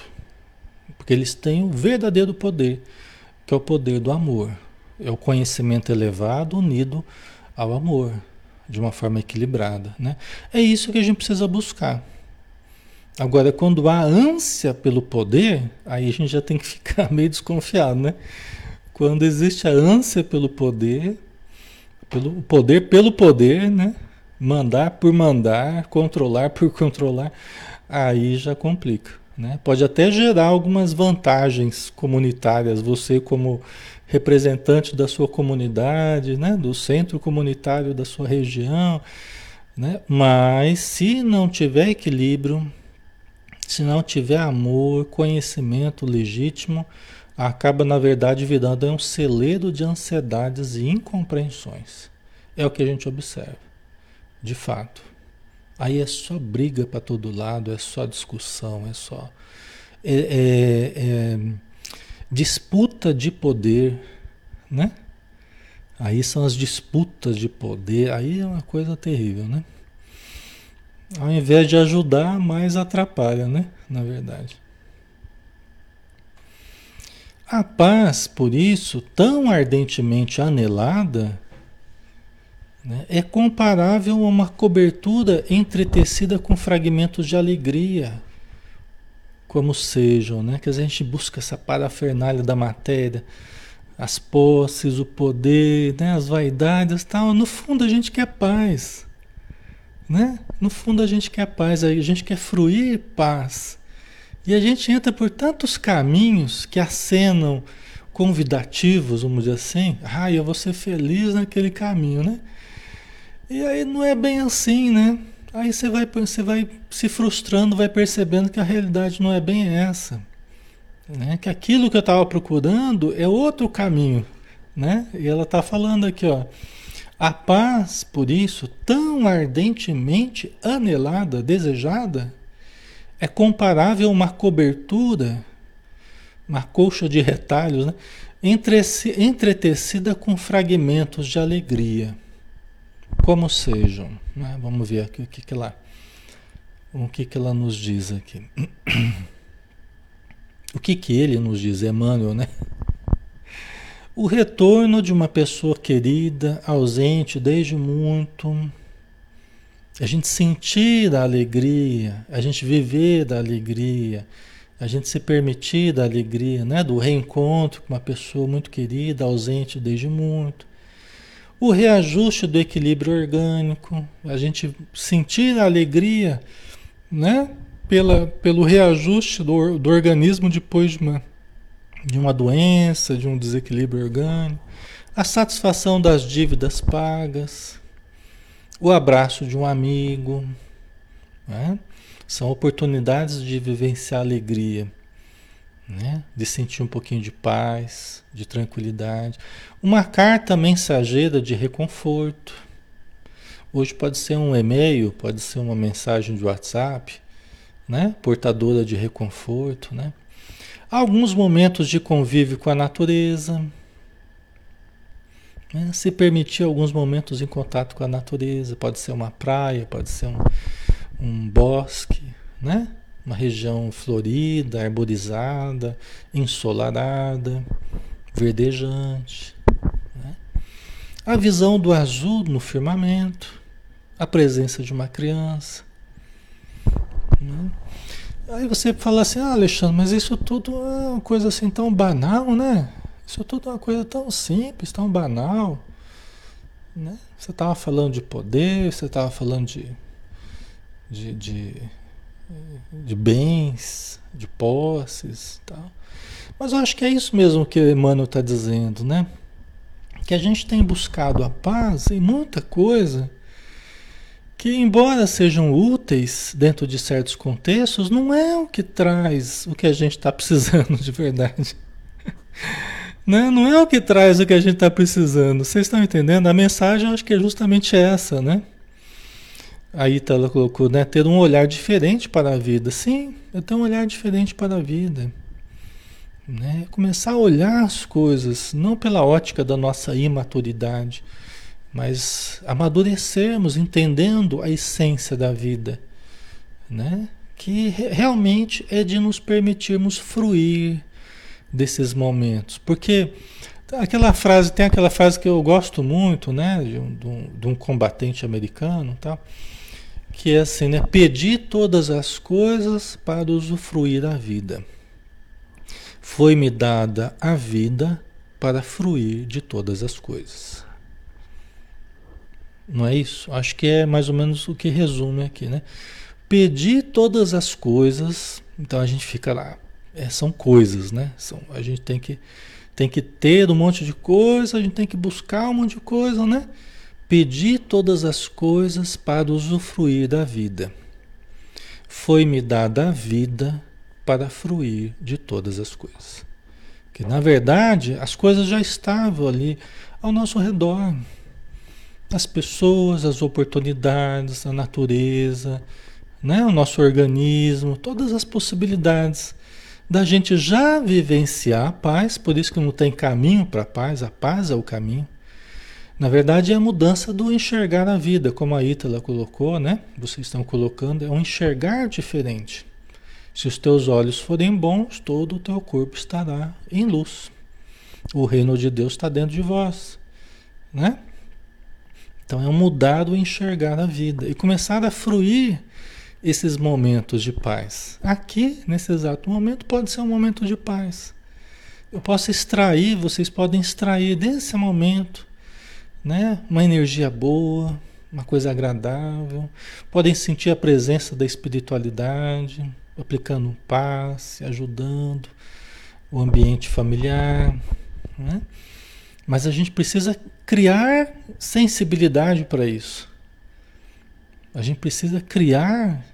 Porque eles têm o verdadeiro poder, que é o poder do amor. É o conhecimento elevado unido ao amor de uma forma equilibrada. Né? É isso que a gente precisa buscar. Agora, quando há ânsia pelo poder, aí a gente já tem que ficar meio desconfiado, né? Quando existe a ânsia pelo poder, pelo poder pelo poder, né? Mandar por mandar, controlar por controlar, aí já complica, né? Pode até gerar algumas vantagens comunitárias, você como representante da sua comunidade, né, do centro comunitário da sua região, né? Mas se não tiver equilíbrio, se não tiver amor, conhecimento legítimo, acaba na verdade virando um celeiro de ansiedades e incompreensões. É o que a gente observa, de fato. Aí é só briga para todo lado, é só discussão, é só é, é, é disputa de poder, né? Aí são as disputas de poder, aí é uma coisa terrível, né? Ao invés de ajudar, mais atrapalha, né? Na verdade. A paz, por isso, tão ardentemente anelada, né, é comparável a uma cobertura entretecida com fragmentos de alegria, como sejam, né? Que a gente busca essa parafernália da matéria, as posses, o poder, né? as vaidades, tal. No fundo a gente quer paz, né? No fundo a gente quer paz, a gente quer fruir paz. E a gente entra por tantos caminhos que acenam convidativos, vamos dizer assim. Ah, eu vou ser feliz naquele caminho, né? E aí não é bem assim, né? Aí você vai, você vai se frustrando, vai percebendo que a realidade não é bem essa. Né? Que aquilo que eu estava procurando é outro caminho. Né? E ela está falando aqui, ó. A paz, por isso, tão ardentemente anelada, desejada, é comparável a uma cobertura, uma colcha de retalhos, né? entretecida com fragmentos de alegria, como sejam. Né? Vamos ver aqui o que, que ela, o que, que ela nos diz aqui. O que, que ele nos diz, Emmanuel, né? O retorno de uma pessoa querida, ausente desde muito, a gente sentir a alegria, a gente viver da alegria, a gente se permitir da alegria, né? do reencontro com uma pessoa muito querida, ausente desde muito. O reajuste do equilíbrio orgânico, a gente sentir a alegria né? Pela, pelo reajuste do, do organismo depois de uma, de uma doença, de um desequilíbrio orgânico, a satisfação das dívidas pagas o abraço de um amigo. Né? São oportunidades de vivenciar alegria, né? de sentir um pouquinho de paz, de tranquilidade. Uma carta mensageira de reconforto. Hoje pode ser um e-mail, pode ser uma mensagem de WhatsApp, né? portadora de reconforto. Né? Alguns momentos de convívio com a natureza né? Se permitir alguns momentos em contato com a natureza, pode ser uma praia, pode ser um, um bosque, né? Uma região florida, arborizada, ensolarada, verdejante. Né? A visão do azul no firmamento, a presença de uma criança. Né? Aí você fala assim, ah, Alexandre, mas isso tudo é uma coisa assim tão banal, né? Isso tudo é uma coisa tão simples, tão banal. Né? Você estava falando de poder, você estava falando de, de, de, de, bens, de posses tal. Mas eu acho que é isso mesmo que Emmanuel está dizendo, né? Que a gente tem buscado a paz em muita coisa que, embora sejam úteis dentro de certos contextos, não é o que traz o que a gente está precisando de verdade. Né? Não é o que traz o que a gente está precisando. Vocês estão entendendo? A mensagem eu acho que é justamente essa, né? A Ítala colocou, né? Ter um olhar diferente para a vida. Sim, eu tenho um olhar diferente para a vida. Né? Começar a olhar as coisas, não pela ótica da nossa imaturidade, mas amadurecermos, entendendo a essência da vida. Né? Que realmente é de nos permitirmos fruir, desses momentos. Porque aquela frase, tem aquela frase que eu gosto muito, né, de um, de um, combatente americano, tá? Que é assim, né, pedir todas as coisas para usufruir a vida. Foi-me dada a vida para fruir de todas as coisas. Não é isso? Acho que é mais ou menos o que resume aqui, né? Pedir todas as coisas, então a gente fica lá, é, são coisas, né? São, a gente tem que, tem que ter um monte de coisa, a gente tem que buscar um monte de coisa, né? Pedir todas as coisas para usufruir da vida. Foi-me dada a vida para fruir de todas as coisas. Que na verdade as coisas já estavam ali ao nosso redor. as pessoas, as oportunidades, a natureza, né? o nosso organismo, todas as possibilidades da gente já vivenciar a paz, por isso que não tem caminho para a paz, a paz é o caminho. Na verdade, é a mudança do enxergar a vida, como a Ítala colocou, né? Vocês estão colocando, é um enxergar diferente. Se os teus olhos forem bons, todo o teu corpo estará em luz. O reino de Deus está dentro de vós, né? Então é um mudar o enxergar a vida e começar a fruir esses momentos de paz. Aqui, nesse exato momento, pode ser um momento de paz. Eu posso extrair, vocês podem extrair desse momento, né, uma energia boa, uma coisa agradável. Podem sentir a presença da espiritualidade, aplicando paz, ajudando o ambiente familiar, né? Mas a gente precisa criar sensibilidade para isso. A gente precisa criar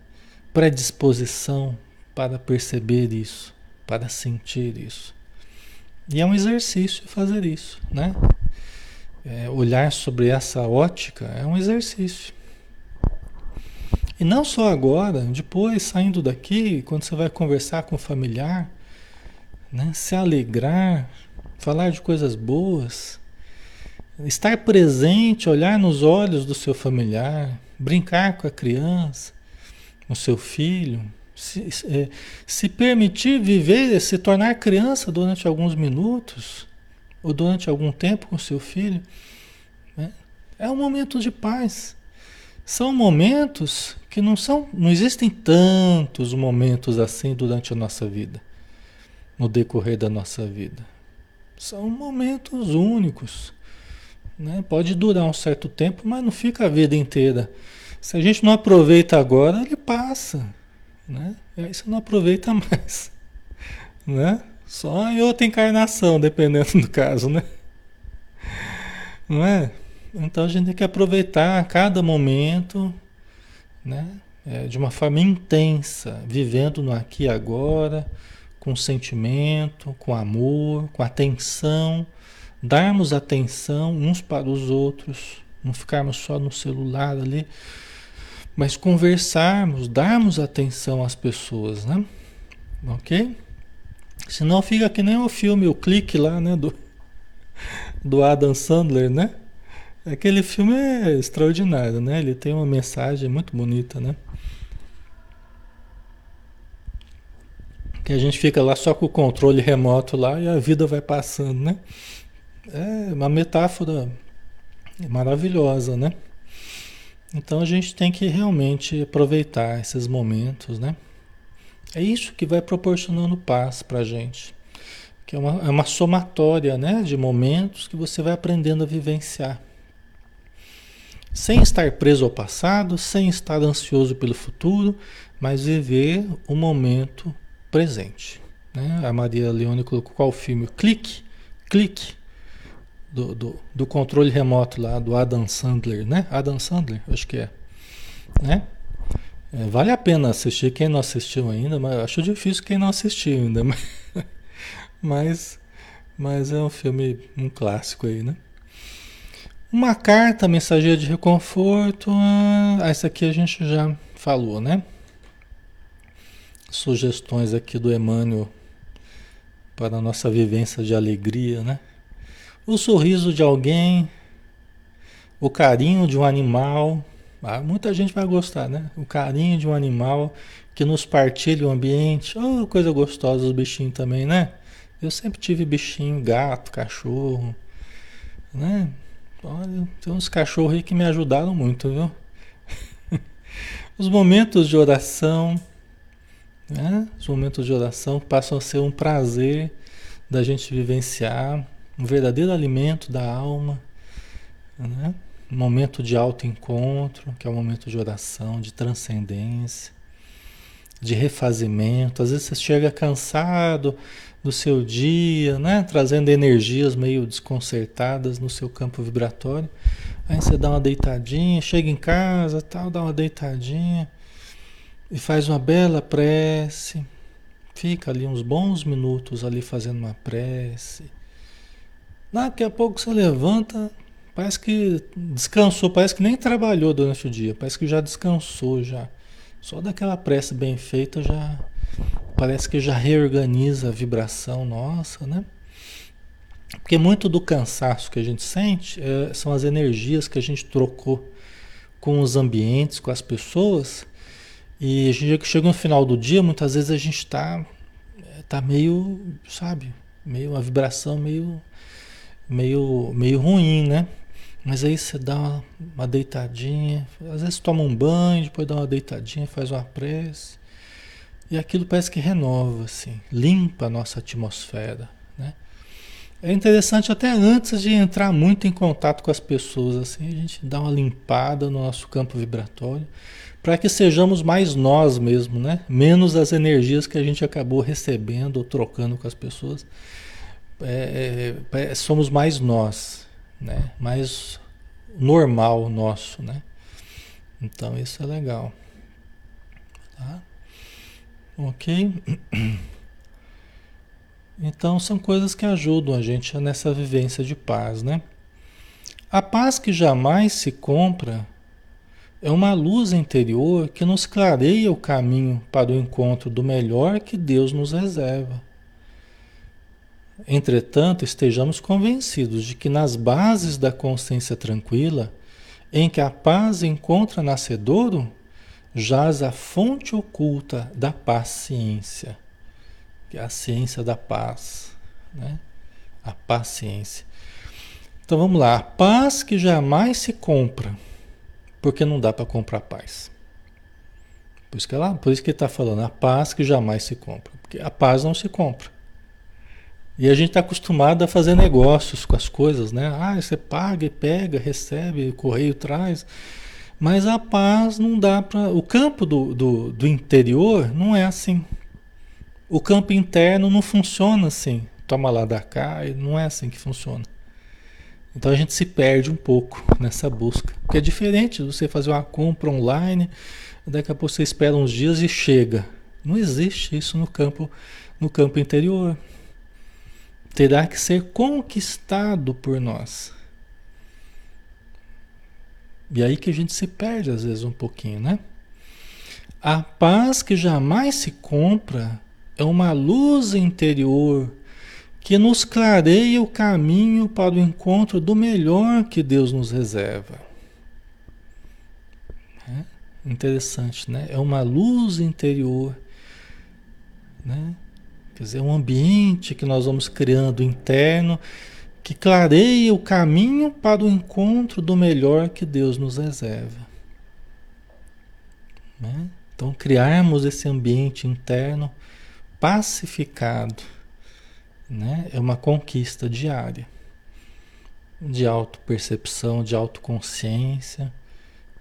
predisposição para perceber isso, para sentir isso. E é um exercício fazer isso, né? É, olhar sobre essa ótica é um exercício. E não só agora, depois saindo daqui, quando você vai conversar com o familiar, né? se alegrar, falar de coisas boas, estar presente, olhar nos olhos do seu familiar, brincar com a criança, com o seu filho, se, é, se permitir viver, se tornar criança durante alguns minutos ou durante algum tempo com seu filho, né? é um momento de paz. São momentos que não são, não existem tantos momentos assim durante a nossa vida, no decorrer da nossa vida. São momentos únicos. Né? Pode durar um certo tempo, mas não fica a vida inteira. Se a gente não aproveita agora, ele passa. Né? E aí você não aproveita mais. Né? Só em outra encarnação, dependendo do caso, né? Não é? Então a gente tem que aproveitar cada momento, né? É, de uma forma intensa, vivendo no aqui e agora, com sentimento, com amor, com atenção, darmos atenção uns para os outros, não ficarmos só no celular ali, mas conversarmos, darmos atenção às pessoas, né? Ok? Senão fica que nem o filme, o clique lá, né? Do, do Adam Sandler, né? Aquele filme é extraordinário, né? Ele tem uma mensagem muito bonita, né? Que a gente fica lá só com o controle remoto lá e a vida vai passando, né? É uma metáfora maravilhosa, né? Então a gente tem que realmente aproveitar esses momentos, né? É isso que vai proporcionando paz para a gente. Que é uma, é uma somatória né, de momentos que você vai aprendendo a vivenciar. Sem estar preso ao passado, sem estar ansioso pelo futuro, mas viver o momento presente. Né? A Maria Leone colocou qual filme? Clique, clique do, do, do, controle remoto lá do Adam Sandler, né? Adam Sandler, acho que é, né? É, vale a pena assistir quem não assistiu ainda, mas acho difícil quem não assistiu ainda, mas, mas é um filme um clássico aí, né? Uma carta mensageira de reconforto, ah, essa aqui a gente já falou, né? Sugestões aqui do Emmanuel para a nossa vivência de alegria, né? O sorriso de alguém, o carinho de um animal. Ah, muita gente vai gostar, né? O carinho de um animal que nos partilha o ambiente. Oh, coisa gostosa os bichinhos também, né? Eu sempre tive bichinho, gato, cachorro, né? Olha, tem uns cachorros aí que me ajudaram muito, viu? Os momentos de oração, né? Os momentos de oração passam a ser um prazer da gente vivenciar um verdadeiro alimento da alma, né? Momento de autoencontro, que é um momento de oração, de transcendência, de refazimento. Às vezes você chega cansado do seu dia, né? trazendo energias meio desconcertadas no seu campo vibratório. Aí você dá uma deitadinha, chega em casa, tal, dá uma deitadinha e faz uma bela prece. Fica ali uns bons minutos ali fazendo uma prece Daqui a pouco você levanta, Parece que descansou, parece que nem trabalhou durante o dia, parece que já descansou já. Só daquela prece bem feita já parece que já reorganiza a vibração nossa, né? Porque muito do cansaço que a gente sente é, são as energias que a gente trocou com os ambientes, com as pessoas. E a gente chega no final do dia, muitas vezes a gente está tá meio, sabe, meio uma vibração meio meio meio ruim, né? Mas aí você dá uma, uma deitadinha, às vezes toma um banho, depois dá uma deitadinha, faz uma prece. E aquilo parece que renova, assim, limpa a nossa atmosfera, né? É interessante até antes de entrar muito em contato com as pessoas, assim, a gente dá uma limpada no nosso campo vibratório, para que sejamos mais nós mesmo, né? Menos as energias que a gente acabou recebendo ou trocando com as pessoas. É, é, é somos mais nós, né? Mais normal nosso, né? Então isso é legal. Tá? Ok? Então são coisas que ajudam a gente nessa vivência de paz, né? A paz que jamais se compra é uma luz interior que nos clareia o caminho para o encontro do melhor que Deus nos reserva. Entretanto, estejamos convencidos de que nas bases da consciência tranquila, em que a paz encontra nascedouro, jaz a fonte oculta da paciência que é a ciência da paz, né? A paciência. Então vamos lá, a paz que jamais se compra, porque não dá para comprar paz. Por isso que ela, por isso que está falando, a paz que jamais se compra, porque a paz não se compra. E a gente está acostumado a fazer negócios com as coisas, né? Ah, você paga e pega, recebe, o correio traz. Mas a paz não dá para. O campo do, do, do interior não é assim. O campo interno não funciona assim. Toma lá da cá, não é assim que funciona. Então a gente se perde um pouco nessa busca. Porque é diferente você fazer uma compra online, daqui a pouco você espera uns dias e chega. Não existe isso no campo, no campo interior. Terá que ser conquistado por nós. E aí que a gente se perde às vezes um pouquinho, né? A paz que jamais se compra é uma luz interior que nos clareia o caminho para o encontro do melhor que Deus nos reserva. É interessante, né? É uma luz interior, né? Quer dizer, um ambiente que nós vamos criando interno que clareia o caminho para o encontro do melhor que Deus nos reserva. Né? Então, criarmos esse ambiente interno pacificado, né? É uma conquista diária de autopercepção, de autoconsciência,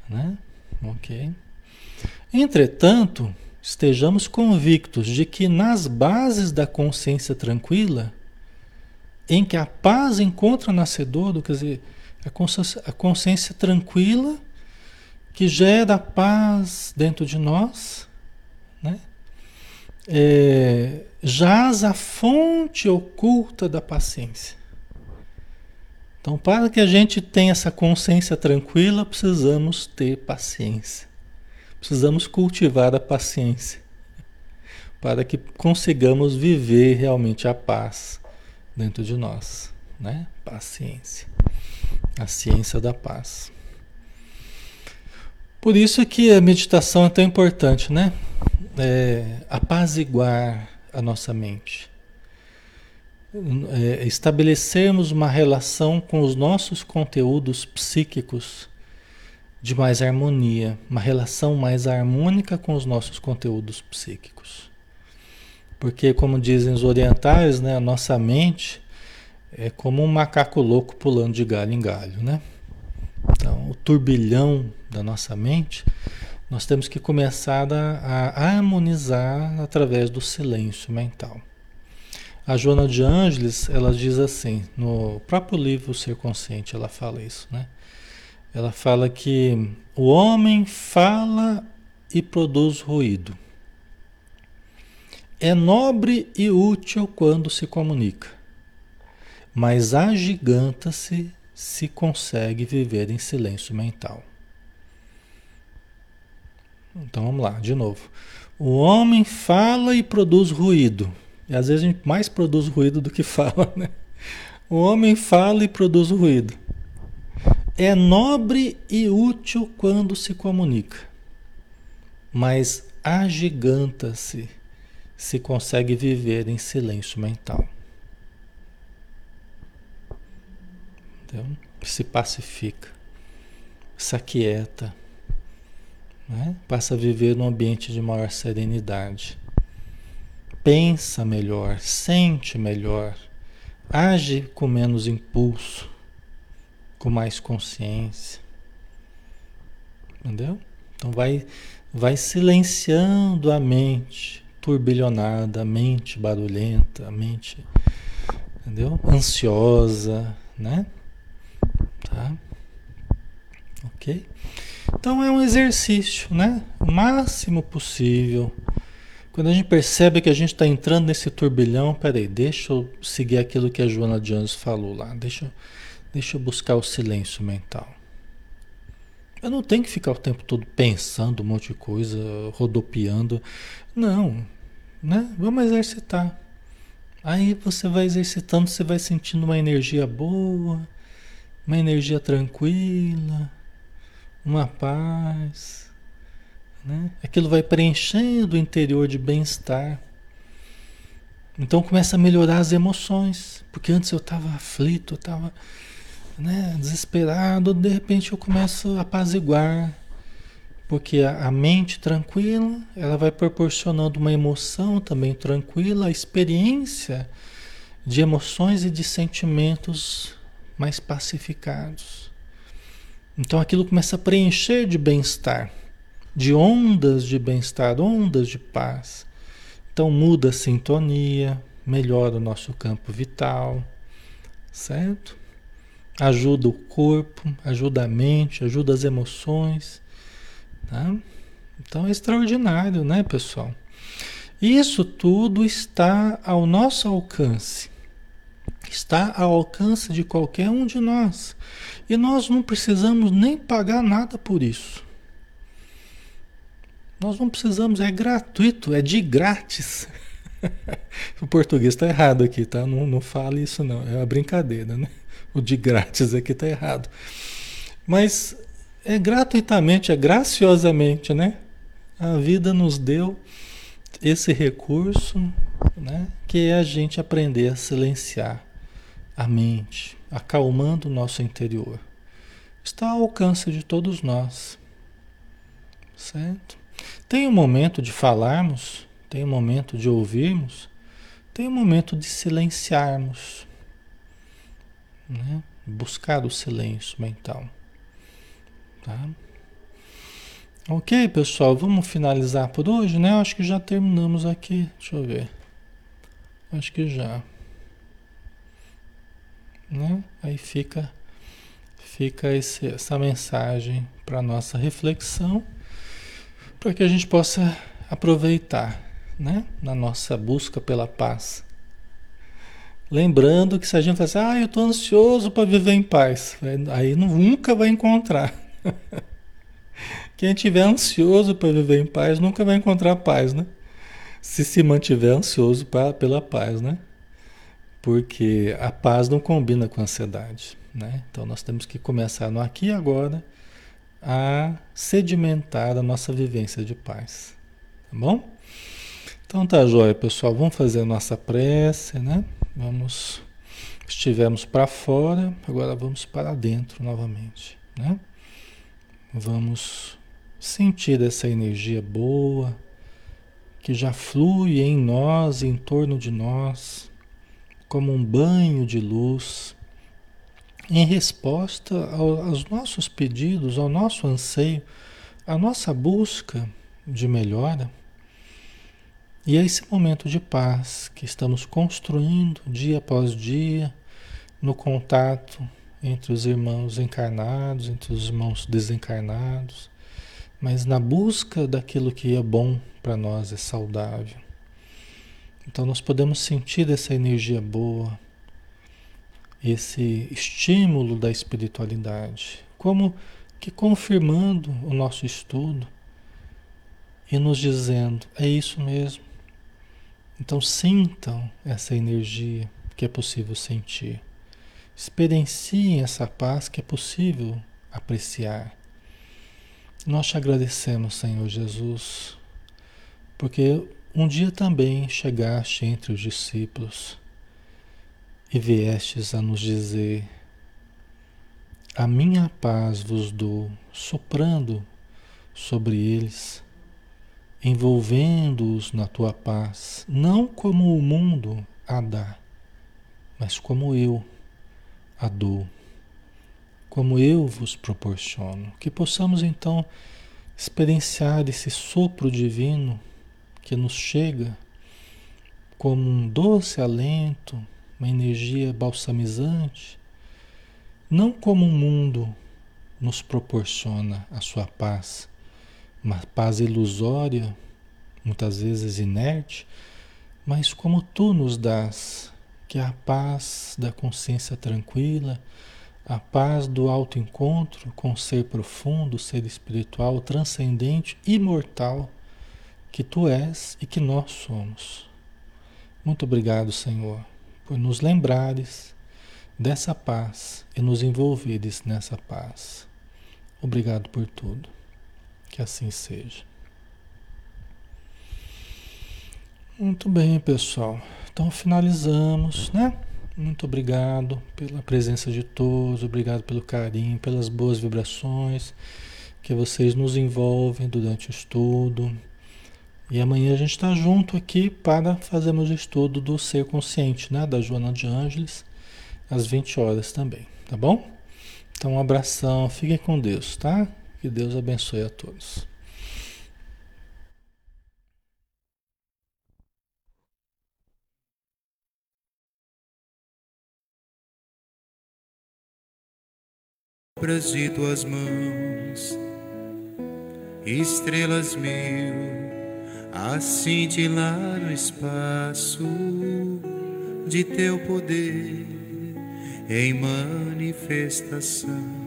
né? OK? Entretanto, estejamos convictos de que nas bases da consciência tranquila, em que a paz encontra nascedor, quer dizer, a consciência, a consciência tranquila que gera paz dentro de nós, né? é, jaz a fonte oculta da paciência. Então, para que a gente tenha essa consciência tranquila, precisamos ter paciência. Precisamos cultivar a paciência para que consigamos viver realmente a paz dentro de nós, né? Paciência. A ciência da paz. Por isso que a meditação é tão importante, né? é, apaziguar a nossa mente. É, estabelecermos uma relação com os nossos conteúdos psíquicos de mais harmonia, uma relação mais harmônica com os nossos conteúdos psíquicos. Porque, como dizem os orientais, né, a nossa mente é como um macaco louco pulando de galho em galho, né? Então, o turbilhão da nossa mente nós temos que começar a, a harmonizar através do silêncio mental. A Joana de Ângeles, ela diz assim, no próprio livro Ser Consciente, ela fala isso, né? Ela fala que o homem fala e produz ruído. É nobre e útil quando se comunica, mas agiganta-se se consegue viver em silêncio mental. Então vamos lá, de novo. O homem fala e produz ruído. E às vezes a gente mais produz ruído do que fala, né? O homem fala e produz ruído. É nobre e útil quando se comunica, mas agiganta-se se consegue viver em silêncio mental. Entendeu? Se pacifica, se aquieta, né? passa a viver num ambiente de maior serenidade. Pensa melhor, sente melhor, age com menos impulso, com mais consciência. Entendeu? Então vai, vai silenciando a mente turbilhonada, a mente barulhenta, a mente, entendeu? Ansiosa, né? Tá? Ok? Então é um exercício, né? O máximo possível. Quando a gente percebe que a gente está entrando nesse turbilhão, peraí, deixa eu seguir aquilo que a Joana Jones falou lá. Deixa, deixa eu buscar o silêncio mental. Eu não tenho que ficar o tempo todo pensando um monte de coisa, rodopiando. Não, né? Vamos exercitar. Aí você vai exercitando, você vai sentindo uma energia boa, uma energia tranquila, uma paz. Né? Aquilo vai preenchendo o interior de bem-estar. Então começa a melhorar as emoções, porque antes eu estava aflito, eu estava né, desesperado, de repente eu começo a apaziguar, porque a, a mente tranquila, ela vai proporcionando uma emoção também tranquila, a experiência de emoções e de sentimentos mais pacificados. Então aquilo começa a preencher de bem-estar, de ondas de bem-estar, ondas de paz. Então muda a sintonia, melhora o nosso campo vital, certo? Ajuda o corpo, ajuda a mente, ajuda as emoções. Tá? Então é extraordinário, né, pessoal? Isso tudo está ao nosso alcance. Está ao alcance de qualquer um de nós. E nós não precisamos nem pagar nada por isso. Nós não precisamos, é gratuito, é de grátis. o português está errado aqui, tá? Não, não fale isso não, é uma brincadeira, né? O de grátis aqui está errado. Mas é gratuitamente, é graciosamente, né? A vida nos deu esse recurso, né? Que é a gente aprender a silenciar a mente, acalmando o nosso interior. Está ao alcance de todos nós. Certo? Tem um momento de falarmos, tem um momento de ouvirmos, tem um momento de silenciarmos. Né? Buscar o silêncio mental. Tá? Ok, pessoal, vamos finalizar por hoje, né? Acho que já terminamos aqui. Deixa eu ver. Acho que já. Né? Aí fica fica esse, essa mensagem para nossa reflexão, para que a gente possa aproveitar, né? Na nossa busca pela paz. Lembrando que se a gente falar assim, ah, eu estou ansioso para viver em paz, aí nunca vai encontrar. Quem estiver ansioso para viver em paz nunca vai encontrar paz, né? Se se mantiver ansioso pra, pela paz, né? Porque a paz não combina com a ansiedade, né? Então nós temos que começar no aqui e agora a sedimentar a nossa vivência de paz, tá bom? Então tá joia, pessoal. Vamos fazer a nossa prece, né? Vamos. Estivemos para fora, agora vamos para dentro novamente, né? Vamos sentir essa energia boa que já flui em nós, em torno de nós, como um banho de luz, em resposta ao, aos nossos pedidos, ao nosso anseio, à nossa busca de melhora. E é esse momento de paz que estamos construindo dia após dia, no contato entre os irmãos encarnados, entre os irmãos desencarnados, mas na busca daquilo que é bom para nós, é saudável. Então nós podemos sentir essa energia boa esse estímulo da espiritualidade, como que confirmando o nosso estudo e nos dizendo: é isso mesmo. Então sintam essa energia que é possível sentir. Experienciem essa paz que é possível apreciar. Nós te agradecemos, Senhor Jesus, porque um dia também chegaste entre os discípulos e viestes a nos dizer: A minha paz vos dou, soprando sobre eles, envolvendo-os na tua paz, não como o mundo a dá, mas como eu a dou, como eu vos proporciono. Que possamos então experienciar esse sopro divino que nos chega como um doce alento uma energia balsamizante, não como o mundo nos proporciona a sua paz, uma paz ilusória, muitas vezes inerte, mas como tu nos dás, que é a paz da consciência tranquila, a paz do autoencontro com o ser profundo, o ser espiritual, transcendente, imortal, que tu és e que nós somos. Muito obrigado, Senhor por nos lembrares dessa paz e nos envolveres nessa paz. Obrigado por tudo. Que assim seja. Muito bem, pessoal. Então finalizamos, né? Muito obrigado pela presença de todos, obrigado pelo carinho, pelas boas vibrações que vocês nos envolvem durante o estudo. E amanhã a gente está junto aqui para fazermos o estudo do ser consciente, né? Da Joana de Ângeles, às 20 horas também, tá bom? Então um abração, fiquem com Deus, tá? Que Deus abençoe a todos. Obras de tuas mãos, estrelas mil a cintilar no espaço de teu poder em manifestação.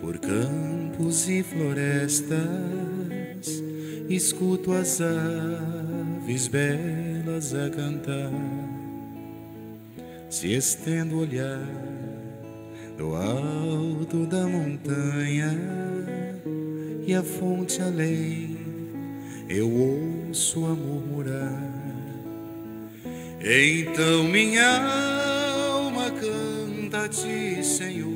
por campos e florestas, escuto as aves belas a cantar. Se estendo o olhar do alto da montanha e a fonte além, eu ouço a murmurar. Então minha alma canta a ti, Senhor.